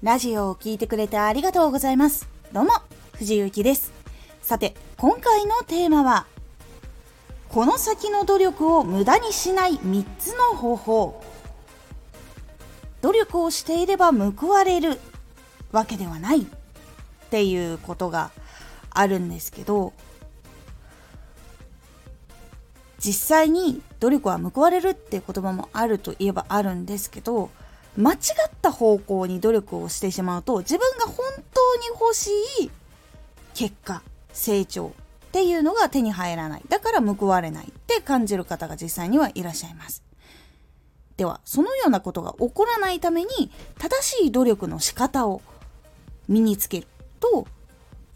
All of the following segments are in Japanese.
ラジオを聴いてくれてありがとうございます。どうも、藤井幸です。さて、今回のテーマは、この先の努力を無駄にしない3つの方法。努力をしていれば報われるわけではないっていうことがあるんですけど、実際に努力は報われるって言葉もあるといえばあるんですけど間違った方向に努力をしてしまうと自分が本当に欲しい結果成長っていうのが手に入らない。だから報われないって感じる方が実際にはいらっしゃいます。ではそのようなことが起こらないために正しい努力の仕方を身につけると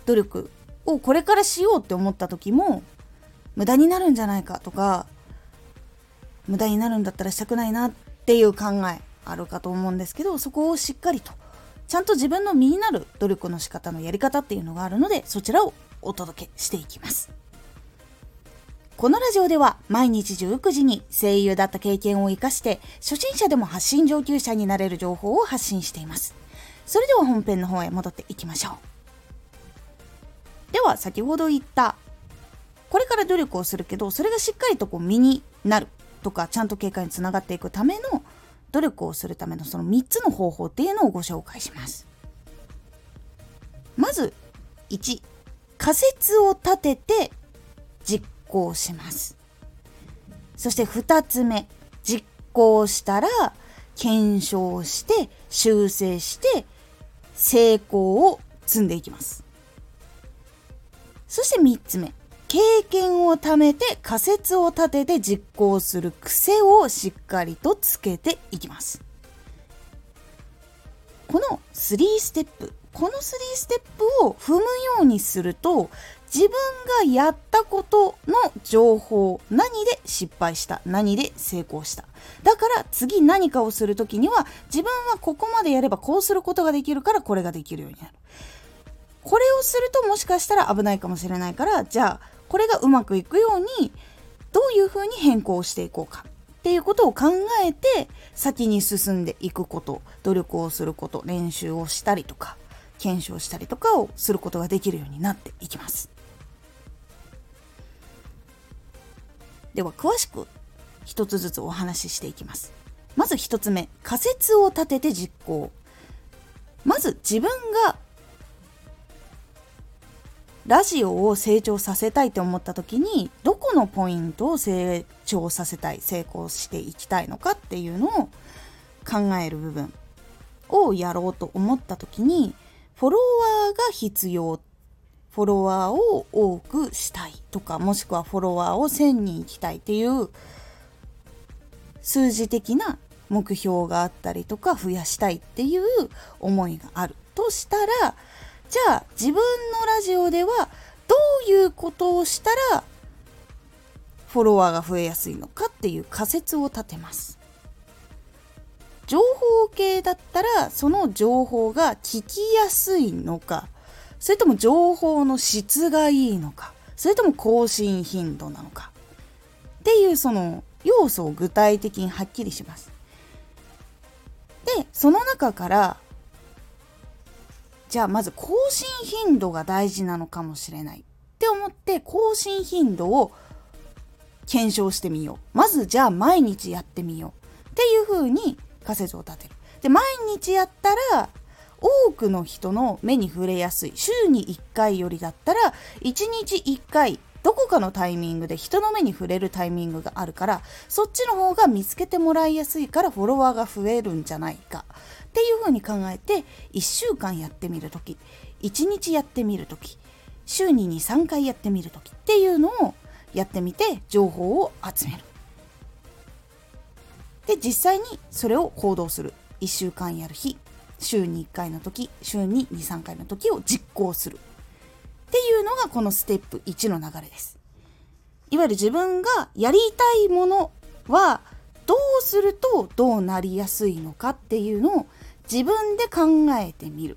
努力をこれからしようって思った時も無駄になるんじゃないかとか無駄になるんだったらしたくないなっていう考え。あるかと思うんですけどそこをしっかりとちゃんと自分の身になる努力の仕方のやり方っていうのがあるのでそちらをお届けしていきます。このラジオでは毎日19時に声優だった経験を生かして初心者でも発信上級者になれる情報を発信しています。それでは本編の方へ戻っていきましょう。では先ほど言ったこれから努力をするけどそれがしっかりとこう身になるとかちゃんと経過につながっていくための努力をするためのその3つの方法っていうのをご紹介します。まず1仮説を立てて実行します。そして2つ目実行したら検証して修正して成功を積んでいきます。そして3つ目経験を貯めて仮説を立てて実行する癖をしっかりとつけていきます。この3ステップ、この3ステップを踏むようにすると自分がやったことの情報、何で失敗した、何で成功した。だから次何かをするときには自分はここまでやればこうすることができるからこれができるようになる。これをするともしかしたら危ないかもしれないからじゃあこれがうまくいくようにどういうふうに変更していこうかっていうことを考えて先に進んでいくこと努力をすること練習をしたりとか検証したりとかをすることができるようになっていきます。では詳しく一つずつお話ししていきます。まず一つ目仮説を立てて実行。まず自分がラジオを成長させたいと思った時にどこのポイントを成長させたい成功していきたいのかっていうのを考える部分をやろうと思った時にフォロワーが必要フォロワーを多くしたいとかもしくはフォロワーを1000人いきたいっていう数字的な目標があったりとか増やしたいっていう思いがあるとしたらじゃあ自分のラジオではどういうことをしたらフォロワーが増えやすいのかっていう仮説を立てます。情報系だったらその情報が聞きやすいのかそれとも情報の質がいいのかそれとも更新頻度なのかっていうその要素を具体的にはっきりします。でその中からじゃあまず更新頻度が大事なのかもしれないって思って更新頻度を検証してみよう。まずじゃあ毎日やってみようっていう風に仮説を立てる。で、毎日やったら多くの人の目に触れやすい。週に1回よりだったら1日1回どこかのタイミングで人の目に触れるタイミングがあるからそっちの方が見つけてもらいやすいからフォロワーが増えるんじゃないかっていうふうに考えて1週間やってみる時1日やってみる時週に23回やってみる時っていうのをやってみて情報を集める。で実際にそれを行動する1週間やる日週に1回の時週に23回の時を実行するっていうのがこのステップ1の流れです。いわゆる自分がやりたいものはどうするとどうなりやすいのかっていうのを自分で考えてみる。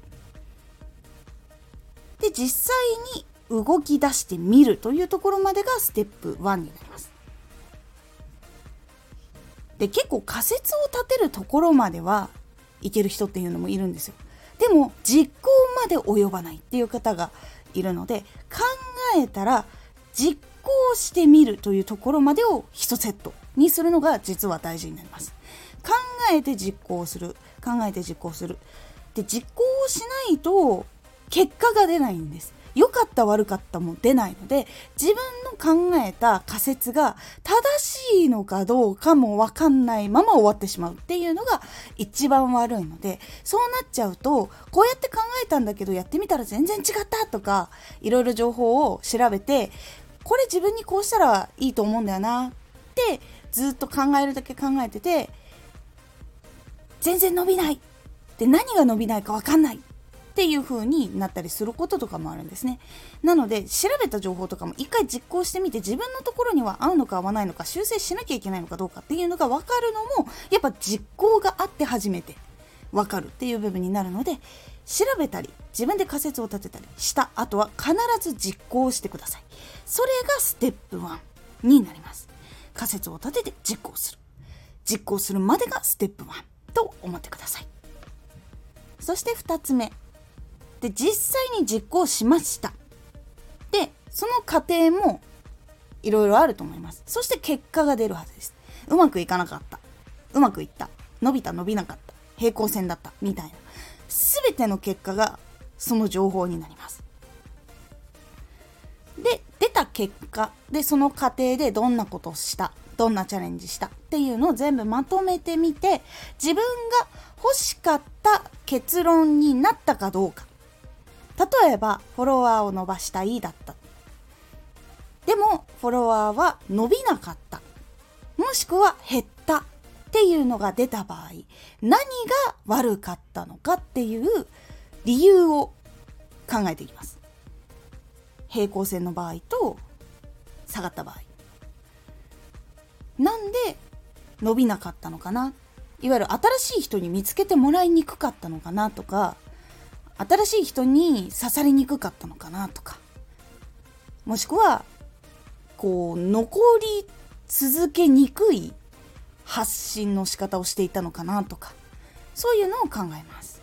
で、実際に動き出してみるというところまでがステップ1になります。で、結構仮説を立てるところまではいける人っていうのもいるんですよ。でも実行まで及ばないっていう方がいるので考えたら実行してみるというところまでを1セットにするのが実は大事になります考えて実行する考えて実行するで実行しないと結果が出ないんです。良かった悪かったも出ないので自分の考えた仮説が正しいのかどうかも分かんないまま終わってしまうっていうのが一番悪いのでそうなっちゃうとこうやって考えたんだけどやってみたら全然違ったとかいろいろ情報を調べてこれ自分にこうしたらいいと思うんだよなってずっと考えるだけ考えてて全然伸びないで何が伸びないか分かんないっていう風になったりすることとかもあるんですね。なので調べた情報とかも一回実行してみて自分のところには合うのか合わないのか修正しなきゃいけないのかどうかっていうのが分かるのもやっぱ実行があって初めて分かるっていう部分になるので調べたり自分で仮説を立てたりした後は必ず実行してください。それがステップ1になります。仮説を立てて実行する。実行するまでがステップ1と思ってください。そして2つ目。で実際に実行しました。でその過程もいろいろあると思います。そして結果が出るはずです。うまくいかなかった。うまくいった。伸びた伸びなかった。平行線だった。みたいな。全ての結果がその情報になります。で出た結果。でその過程でどんなことをした。どんなチャレンジしたっていうのを全部まとめてみて自分が欲しかった結論になったかどうか。例えばフォロワーを伸ばしたいだった。でもフォロワーは伸びなかった。もしくは減ったっていうのが出た場合何が悪かったのかっていう理由を考えていきます。平行線の場合と下がった場合。なんで伸びなかったのかな？いわゆる新しい人に見つけてもらいにくかったのかなとか新しい人に刺さりにくかったのかなとか。もしくはこう残り続けにくい発信の仕方をしていたのかなとか。そういうのを考えます。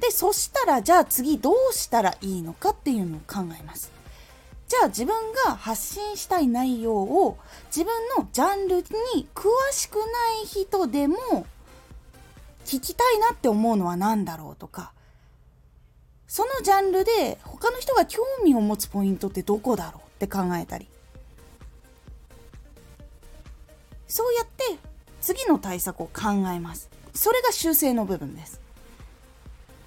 でそしたらじゃあ次どうしたらいいのかっていうのを考えます。じゃあ自分が発信したい内容を自分のジャンルに詳しくない人でも聞きたいなって思うのは何だろうとか。そのジャンルで他の人が興味を持つポイントってどこだろうって考えたり。そうやって次の対策を考えます。それが修正の部分です。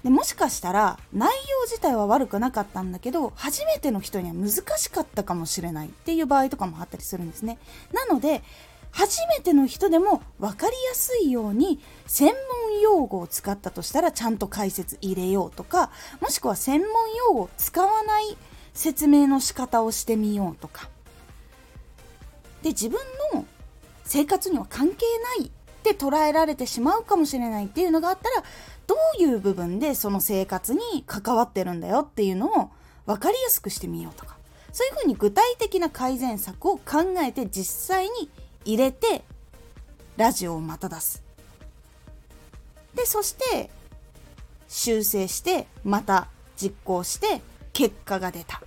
でもしかしたら内容自体は悪くなかったんだけど初めての人には難しかったかもしれないっていう場合とかもあったりするんですね。なので初めての人でも分かりやすいように専門用語を使ったとしたらちゃんと解説入れようとかもしくは専門用語を使わない説明の仕方をしてみようとか。で自分の生活には関係ないって捉えられてしまうかもしれないっていうのがあったらどういう部分でその生活に関わってるんだよっていうのを分かりやすくしてみようとか。そういうふうに具体的な改善策を考えて実際に入れてラジオをまた出す。でそして修正してまた実行して結果が出た。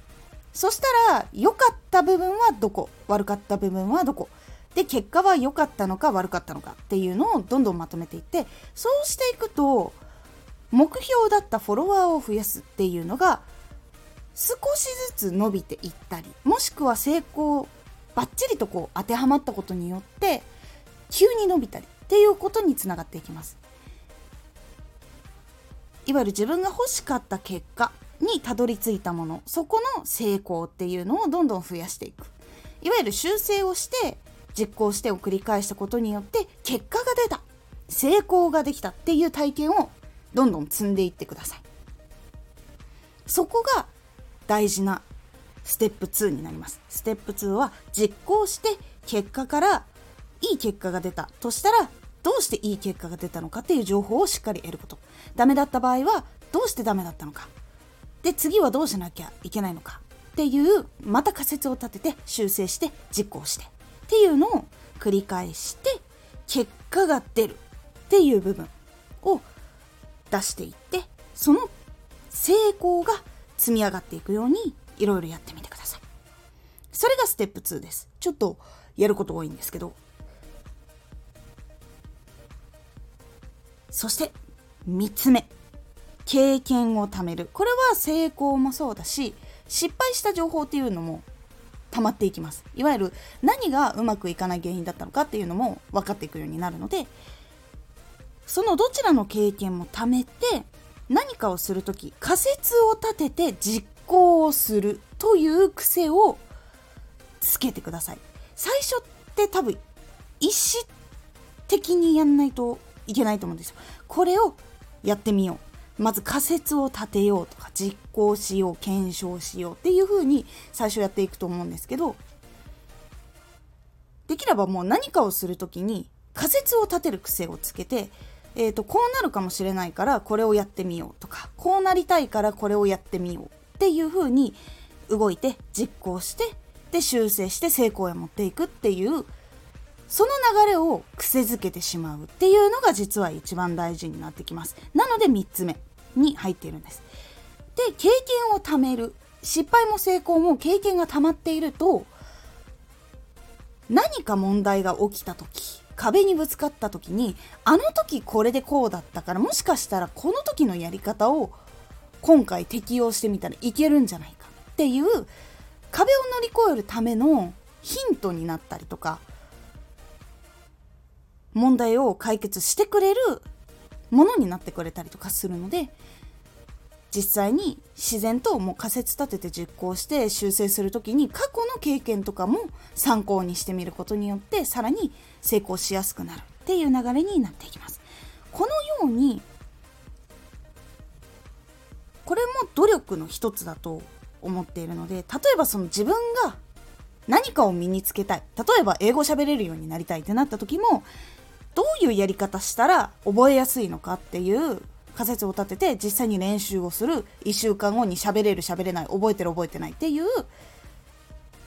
そしたら良かった部分はどこ？悪かった部分はどこ？で結果は良かったのか悪かったのかっていうのをどんどんまとめていってそうしていくと目標だったフォロワーを増やすっていうのが少しずつ伸びていったりもしくは成功バッチリとこう当てはまったことによって急に伸びたりっていうことにつながっていきます。いわゆる自分が欲しかった結果にたどり着いたものそこの成功っていうのをどんどん増やしていく。いわゆる修正をして実行してを繰り返したことによって結果が出た。成功ができたっていう体験をどんどん積んでいってください。そこが大事なステップ2になります。ステップ2は実行して結果からいい結果が出たとしたらどうしていい結果が出たのかっていう情報をしっかり得ること。ダメだった場合はどうしてダメだったのか。で次はどうしなきゃいけないのかっていうまた仮説を立てて修正して実行して。っていうのを繰り返して結果が出るっていう部分を出していってその成功が積み上がっていくようにいろいろやってみてください。それがステップ2です。ちょっとやること多いんですけど。そして3つ目。経験を貯める。これは成功もそうだし失敗した情報っていうのも溜まっていきます。いわゆる何がうまくいかない原因だったのかっていうのも分かっていくようになるのでそのどちらの経験も貯めて何かをする時仮説を立てて実行をするという癖をつけてください。最初って多分意思的にやんないといけないと思うんですよ。これをやってみよう。まず仮説を立てようとか実行しよう検証しようっていう風に最初やっていくと思うんですけどできればもう何かをする時に仮説を立てる癖をつけてえーと、こうなるかもしれないからこれをやってみようとかこうなりたいからこれをやってみようっていう風に動いて実行してで修正して成功へ持っていくっていうその流れを癖づけてしまうっていうのが実は一番大事になってきます。なので3つ目に入っているんです。で経験を貯める。失敗も成功も経験が溜まっていると何か問題が起きた時壁にぶつかった時にあの時これでこうだったからもしかしたらこの時のやり方を今回適用してみたらいけるんじゃないかっていう壁を乗り越えるためのヒントになったりとか問題を解決してくれるものになってくれたりとかするので実際に自然ともう仮説立てて実行して修正する時に過去の経験とかも参考にしてみることによってさらに成功しやすくなるっていう流れになっていきます。このようにこれも努力の一つだと思っているので例えばその自分が何かを身につけたい例えば英語喋れるようになりたいってなった時もどういうやり方したら覚えやすいのかっていう仮説を立てて実際に練習をする1週間後に喋れる喋れない覚えてる覚えてないっていう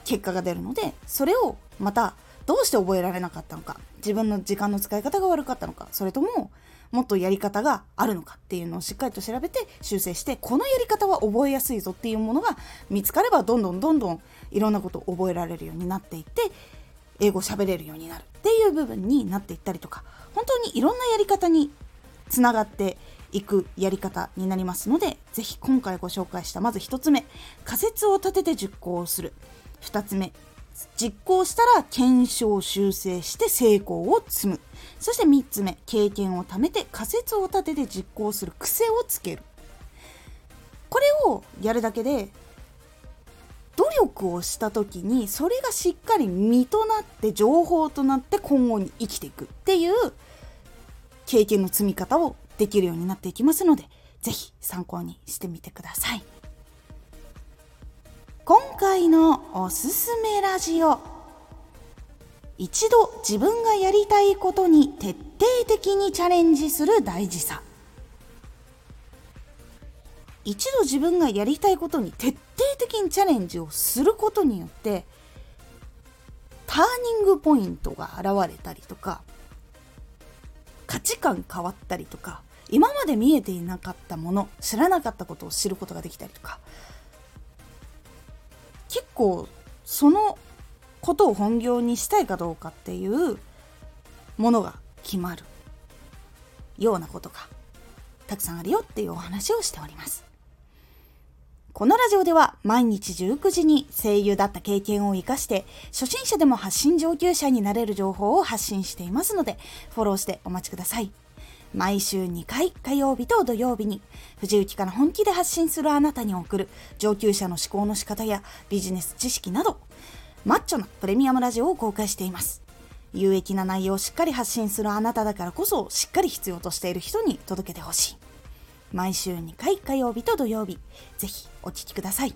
結果が出るのでそれをまたどうして覚えられなかったのか自分の時間の使い方が悪かったのかそれとももっとやり方があるのかっていうのをしっかりと調べて修正してこのやり方は覚えやすいぞっていうものが見つかればどんどんどんどんいろんなことを覚えられるようになっていって英語喋れるようになるっていう部分になっていったりとか本当にいろんなやり方につながっていくやり方になりますので是非今回ご紹介したまず1つ目仮説を立てて実行する。2つ目実行したら検証修正して成功を積む。そして3つ目経験を貯めて仮説を立てて実行する。癖をつける。これをやるだけで努力をした時にそれがしっかり身となって情報となって今後に生きていくっていう経験の積み方をできるようになっていきますので、ぜひ参考にしてみてください。今回のおすすめラジオ。一度自分がやりたいことに徹底的にチャレンジする大事さ。一度自分がやりたいことに徹底的にチャレンジをすることによってターニングポイントが現れたりとか価値観変わったりとか今まで見えていなかったもの知らなかったことを知ることができたりとか結構そのことを本業にしたいかどうかっていうものが決まるようなことがたくさんあるよっていうお話をしております。このラジオでは毎日19時に声優だった経験を活かして初心者でも発信上級者になれる情報を発信していますのでフォローしてお待ちください。毎週2回火曜日と土曜日に藤雪から本気で発信するあなたに送る上級者の思考の仕方やビジネス知識などマッチョなプレミアムラジオを公開しています。有益な内容をしっかり発信するあなただからこそしっかり必要としている人に届けてほしい。毎週2回火曜日と土曜日、ぜひお聴きください。